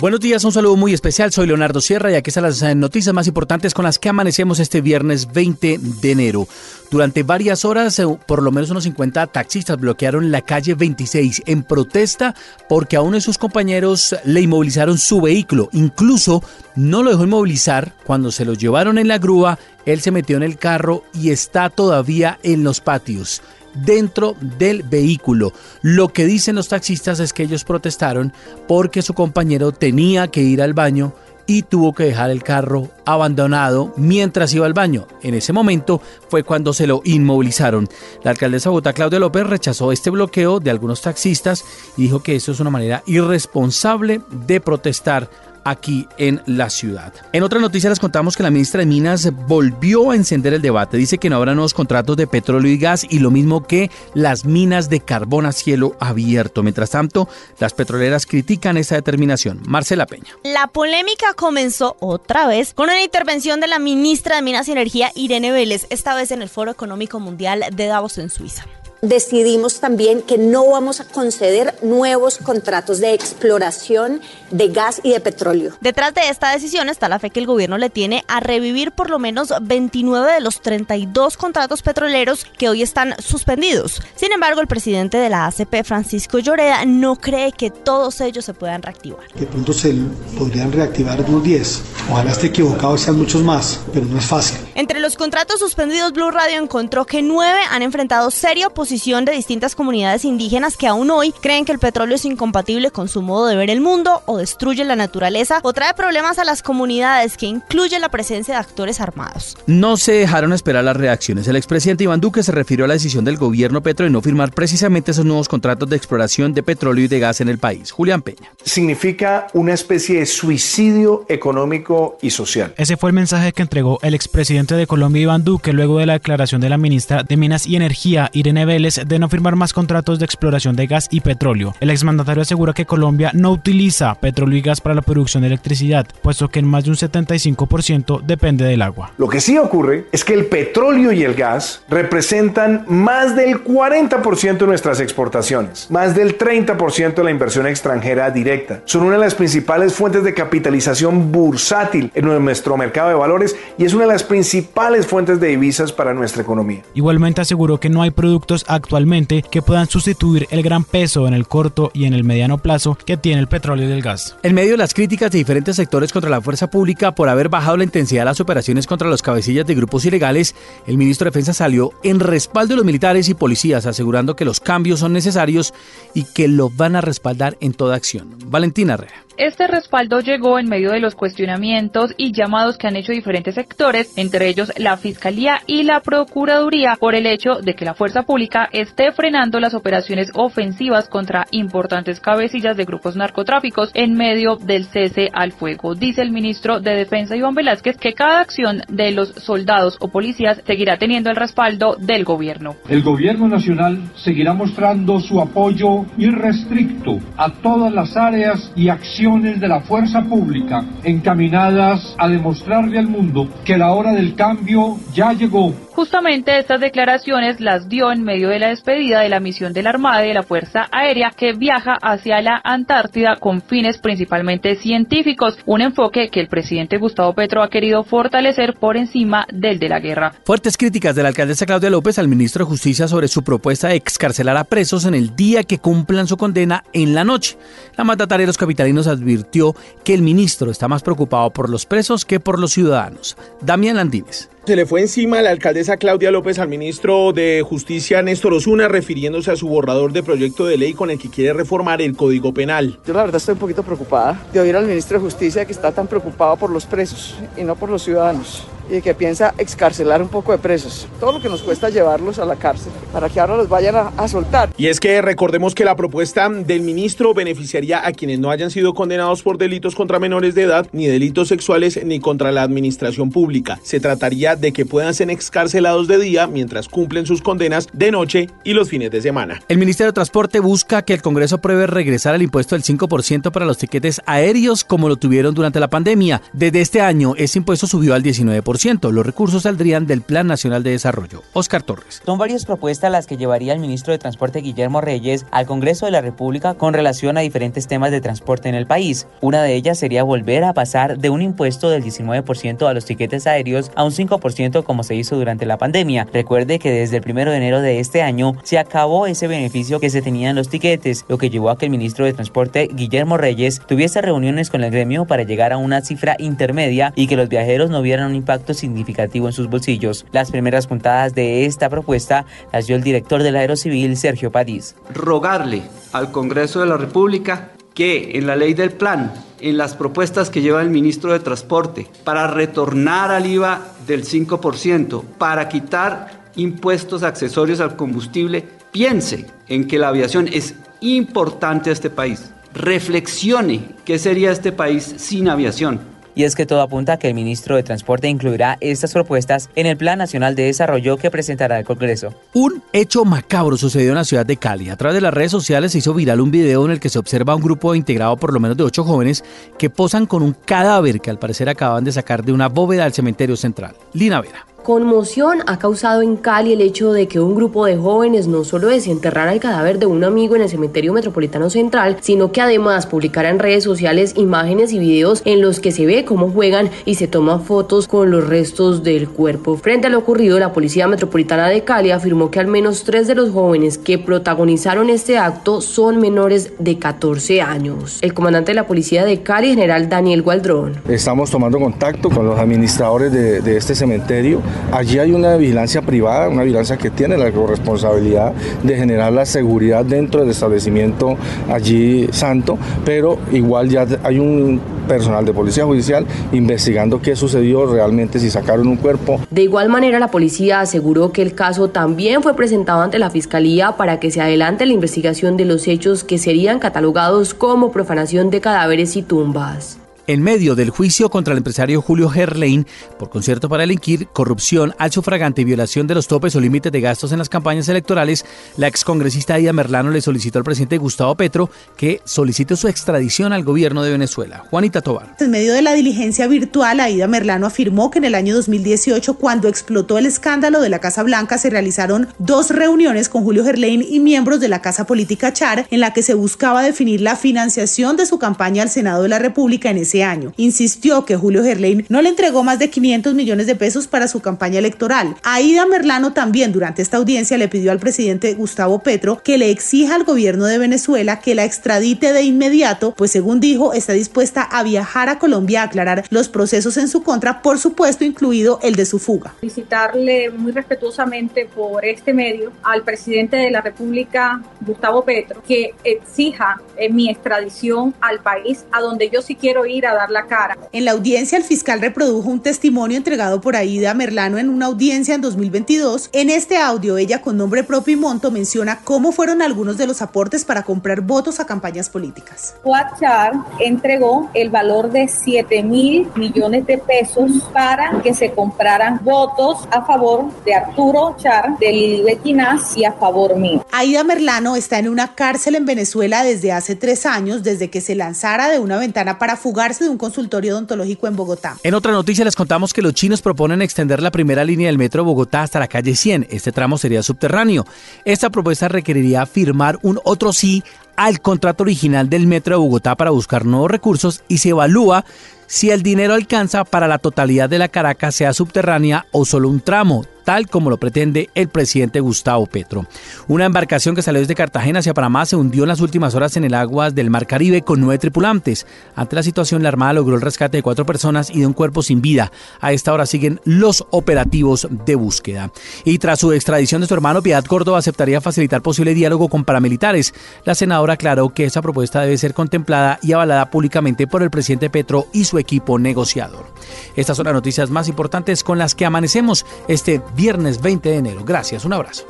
Buenos días, un saludo muy especial. Soy Leonardo Sierra y aquí están las eh, noticias más importantes con las que amanecemos este viernes 20 de enero. Durante varias horas, eh, por lo menos unos 50 taxistas bloquearon la calle 26 en protesta porque a uno de sus compañeros le inmovilizaron su vehículo. Incluso no lo dejó inmovilizar. Cuando se lo llevaron en la grúa, él se metió en el carro y está todavía en los patios dentro del vehículo. Lo que dicen los taxistas es que ellos protestaron porque su compañero tenía que ir al baño y tuvo que dejar el carro abandonado mientras iba al baño. En ese momento fue cuando se lo inmovilizaron. La alcaldesa de Bogotá, Claudia López, rechazó este bloqueo de algunos taxistas y dijo que eso es una manera irresponsable de protestar aquí en la ciudad. En otra noticia les contamos que la ministra de Minas volvió a encender el debate. Dice que no habrá nuevos contratos de petróleo y gas y lo mismo que las minas de carbón a cielo abierto. Mientras tanto, las petroleras critican esta determinación. Marcela Peña. La polémica comenzó otra vez con una intervención de la ministra de Minas y Energía, Irene Vélez, esta vez en el Foro Económico Mundial de Davos en Suiza decidimos también que no vamos a conceder nuevos contratos de exploración de gas y de petróleo. Detrás de esta decisión está la fe que el gobierno le tiene a revivir por lo menos 29 de los 32 contratos petroleros que hoy están suspendidos. Sin embargo, el presidente de la ACP, Francisco Lloreda, no cree que todos ellos se puedan reactivar. De pronto se podrían reactivar unos 10. Ojalá esté equivocado y sean muchos más, pero no es fácil. Entre los contratos suspendidos, Blue Radio encontró que nueve han enfrentado seria oposición de distintas comunidades indígenas que aún hoy creen que el petróleo es incompatible con su modo de ver el mundo o destruye la naturaleza o trae problemas a las comunidades que incluye la presencia de actores armados. No se dejaron esperar las reacciones. El expresidente Iván Duque se refirió a la decisión del gobierno Petro de no firmar precisamente esos nuevos contratos de exploración de petróleo y de gas en el país. Julián Peña. Significa una especie de suicidio económico y social. Ese fue el mensaje que entregó el expresidente de Colombia Iván Duque luego de la declaración de la ministra de Minas y Energía Irene Vélez de no firmar más contratos de exploración de gas y petróleo. El exmandatario asegura que Colombia no utiliza petróleo y gas para la producción de electricidad, puesto que en más de un 75% depende del agua. Lo que sí ocurre es que el petróleo y el gas representan más del 40% de nuestras exportaciones, más del 30% de la inversión extranjera directa. Son una de las principales fuentes de capitalización bursátil en nuestro mercado de valores y es una de las principales fuentes de divisas para nuestra economía. Igualmente aseguró que no hay productos actualmente que puedan sustituir el gran peso en el corto y en el mediano plazo que tiene el petróleo y el gas. En medio de las críticas de diferentes sectores contra la fuerza pública por haber bajado la intensidad de las operaciones contra los cabecillas de grupos ilegales, el ministro de Defensa salió en respaldo de los militares y policías, asegurando que los cambios son necesarios y que los van a respaldar en toda acción. Valentina Herrera. Este respaldo llegó en medio de los cuestionamientos y llamados que han hecho diferentes sectores, entre ellos la Fiscalía y la Procuraduría, por el hecho de que la fuerza pública esté frenando las operaciones ofensivas contra importantes cabecillas de grupos narcotráficos en medio del cese al fuego. Dice el ministro de Defensa Iván Velázquez que cada acción de los soldados o policías seguirá teniendo el respaldo del gobierno. El gobierno nacional seguirá mostrando su apoyo irrestricto a todas las áreas y acciones de la fuerza pública encaminadas a demostrarle al mundo que la hora del cambio ya llegó Justamente estas declaraciones las dio en medio de la despedida de la misión de la Armada y de la Fuerza Aérea que viaja hacia la Antártida con fines principalmente científicos, un enfoque que el presidente Gustavo Petro ha querido fortalecer por encima del de la guerra. Fuertes críticas de la alcaldesa Claudia López al ministro de Justicia sobre su propuesta de excarcelar a presos en el día que cumplan su condena en la noche. La mandataria de los capitalinos advirtió que el ministro está más preocupado por los presos que por los ciudadanos. Damián Landines. Se le fue encima a la alcaldesa Claudia López al ministro de Justicia Néstor Osuna refiriéndose a su borrador de proyecto de ley con el que quiere reformar el Código Penal. Yo la verdad estoy un poquito preocupada de oír al ministro de Justicia que está tan preocupado por los presos y no por los ciudadanos y que piensa excarcelar un poco de presos. Todo lo que nos cuesta llevarlos a la cárcel para que ahora los vayan a, soltar. Y es que recordemos que la propuesta del ministro beneficiaría a quienes no hayan sido condenados por delitos contra menores de edad, ni delitos sexuales, ni contra la administración pública. Se trataría de que puedan ser excarcelados de día mientras cumplen sus condenas de noche y los fines de semana. El Ministerio de Transporte busca que el Congreso apruebe regresar al impuesto del 5% para los tiquetes aéreos como lo tuvieron durante la pandemia. Desde este año, ese impuesto subió al 19%. 5%. Los recursos saldrían del Plan Nacional de Desarrollo. Oscar Torres. Son varias propuestas las que llevaría el ministro de Transporte Guillermo Reyes al Congreso de la República con relación a diferentes temas de transporte en el país. Una de ellas sería volver a pasar de un impuesto del 19% a los tiquetes aéreos a un 5% como se hizo durante la pandemia. Recuerde que desde el 1 de enero de este año se acabó ese beneficio que se tenía en los tiquetes, lo que llevó a que el ministro de Transporte Guillermo Reyes tuviese reuniones con el gremio para llegar a una cifra intermedia y que los viajeros no vieran un impacto significativo en sus bolsillos. Las primeras puntadas de esta propuesta las dio el director del Aerocivil, Sergio París. Rogarle al Congreso de la República que en la ley del plan, en las propuestas que lleva el ministro de Transporte, para retornar al IVA del 5%, para quitar impuestos accesorios al combustible, piense en que la aviación es importante a este país. Reflexione qué sería este país sin aviación y es que todo apunta a que el ministro de Transporte incluirá estas propuestas en el Plan Nacional de Desarrollo que presentará el Congreso. Un hecho macabro sucedió en la ciudad de Cali. A través de las redes sociales se hizo viral un video en el que se observa un grupo integrado por lo menos de ocho jóvenes que posan con un cadáver que al parecer acaban de sacar de una bóveda del cementerio central. Lina Vera. Conmoción ha causado en Cali el hecho de que un grupo de jóvenes no solo desenterrara el cadáver de un amigo en el cementerio metropolitano central, sino que además publicara en redes sociales imágenes y videos en los que se ve cómo juegan y se toman fotos con los restos del cuerpo. Frente a lo ocurrido, la Policía Metropolitana de Cali afirmó que al menos tres de los jóvenes que protagonizaron este acto son menores de 14 años. El comandante de la Policía de Cali, general Daniel Gualdrón. Estamos tomando contacto con los administradores de, de este cementerio Allí hay una vigilancia privada, una vigilancia que tiene la responsabilidad de generar la seguridad dentro del establecimiento allí santo, pero igual ya hay un personal de policía judicial investigando qué sucedió realmente, si sacaron un cuerpo. De igual manera, la policía aseguró que el caso también fue presentado ante la Fiscalía para que se adelante la investigación de los hechos que serían catalogados como profanación de cadáveres y tumbas en medio del juicio contra el empresario Julio Gerlain por concierto para delinquir, corrupción al sufragante y violación de los topes o límites de gastos en las campañas electorales, la excongresista Aida Merlano le solicitó al presidente Gustavo Petro que solicite su extradición al gobierno de Venezuela. Juanita Tobar. En medio de la diligencia virtual, Aida Merlano afirmó que en el año 2018, cuando explotó el escándalo de la Casa Blanca, se realizaron dos reuniones con Julio Gerlain y miembros de la Casa Política Char en la que se buscaba definir la financiación de su campaña al Senado de la República en ese año. Insistió que Julio Gerlain no le entregó más de 500 millones de pesos para su campaña electoral. Aida Merlano también durante esta audiencia le pidió al presidente Gustavo Petro que le exija al gobierno de Venezuela que la extradite de inmediato, pues según dijo está dispuesta a viajar a Colombia a aclarar los procesos en su contra, por supuesto incluido el de su fuga. Visitarle muy respetuosamente por este medio al presidente de la República, Gustavo Petro, que exija eh, mi extradición al país a donde yo sí quiero ir dar la cara. En la audiencia, el fiscal reprodujo un testimonio entregado por Aida Merlano en una audiencia en 2022. En este audio, ella con nombre propio y monto menciona cómo fueron algunos de los aportes para comprar votos a campañas políticas. Char entregó el valor de 7 mil millones de pesos para que se compraran votos a favor de Arturo Char, de Lili Bequinaz y a favor mío. Aida Merlano está en una cárcel en Venezuela desde hace tres años, desde que se lanzara de una ventana para fugarse de un consultorio odontológico en Bogotá. En otra noticia les contamos que los chinos proponen extender la primera línea del metro de Bogotá hasta la calle 100. Este tramo sería subterráneo. Esta propuesta requeriría firmar un otro sí al contrato original del metro de Bogotá para buscar nuevos recursos y se evalúa si el dinero alcanza para la totalidad de la Caracas, sea subterránea o solo un tramo tal como lo pretende el presidente Gustavo Petro. Una embarcación que salió desde Cartagena hacia Panamá se hundió en las últimas horas en el aguas del Mar Caribe con nueve tripulantes. Ante la situación, la Armada logró el rescate de cuatro personas y de un cuerpo sin vida. A esta hora siguen los operativos de búsqueda. Y tras su extradición de su hermano, Piedad Córdoba aceptaría facilitar posible diálogo con paramilitares. La senadora aclaró que esa propuesta debe ser contemplada y avalada públicamente por el presidente Petro y equipo negociador. Estas son las noticias más importantes con las que amanecemos este viernes 20 de enero. Gracias, un abrazo.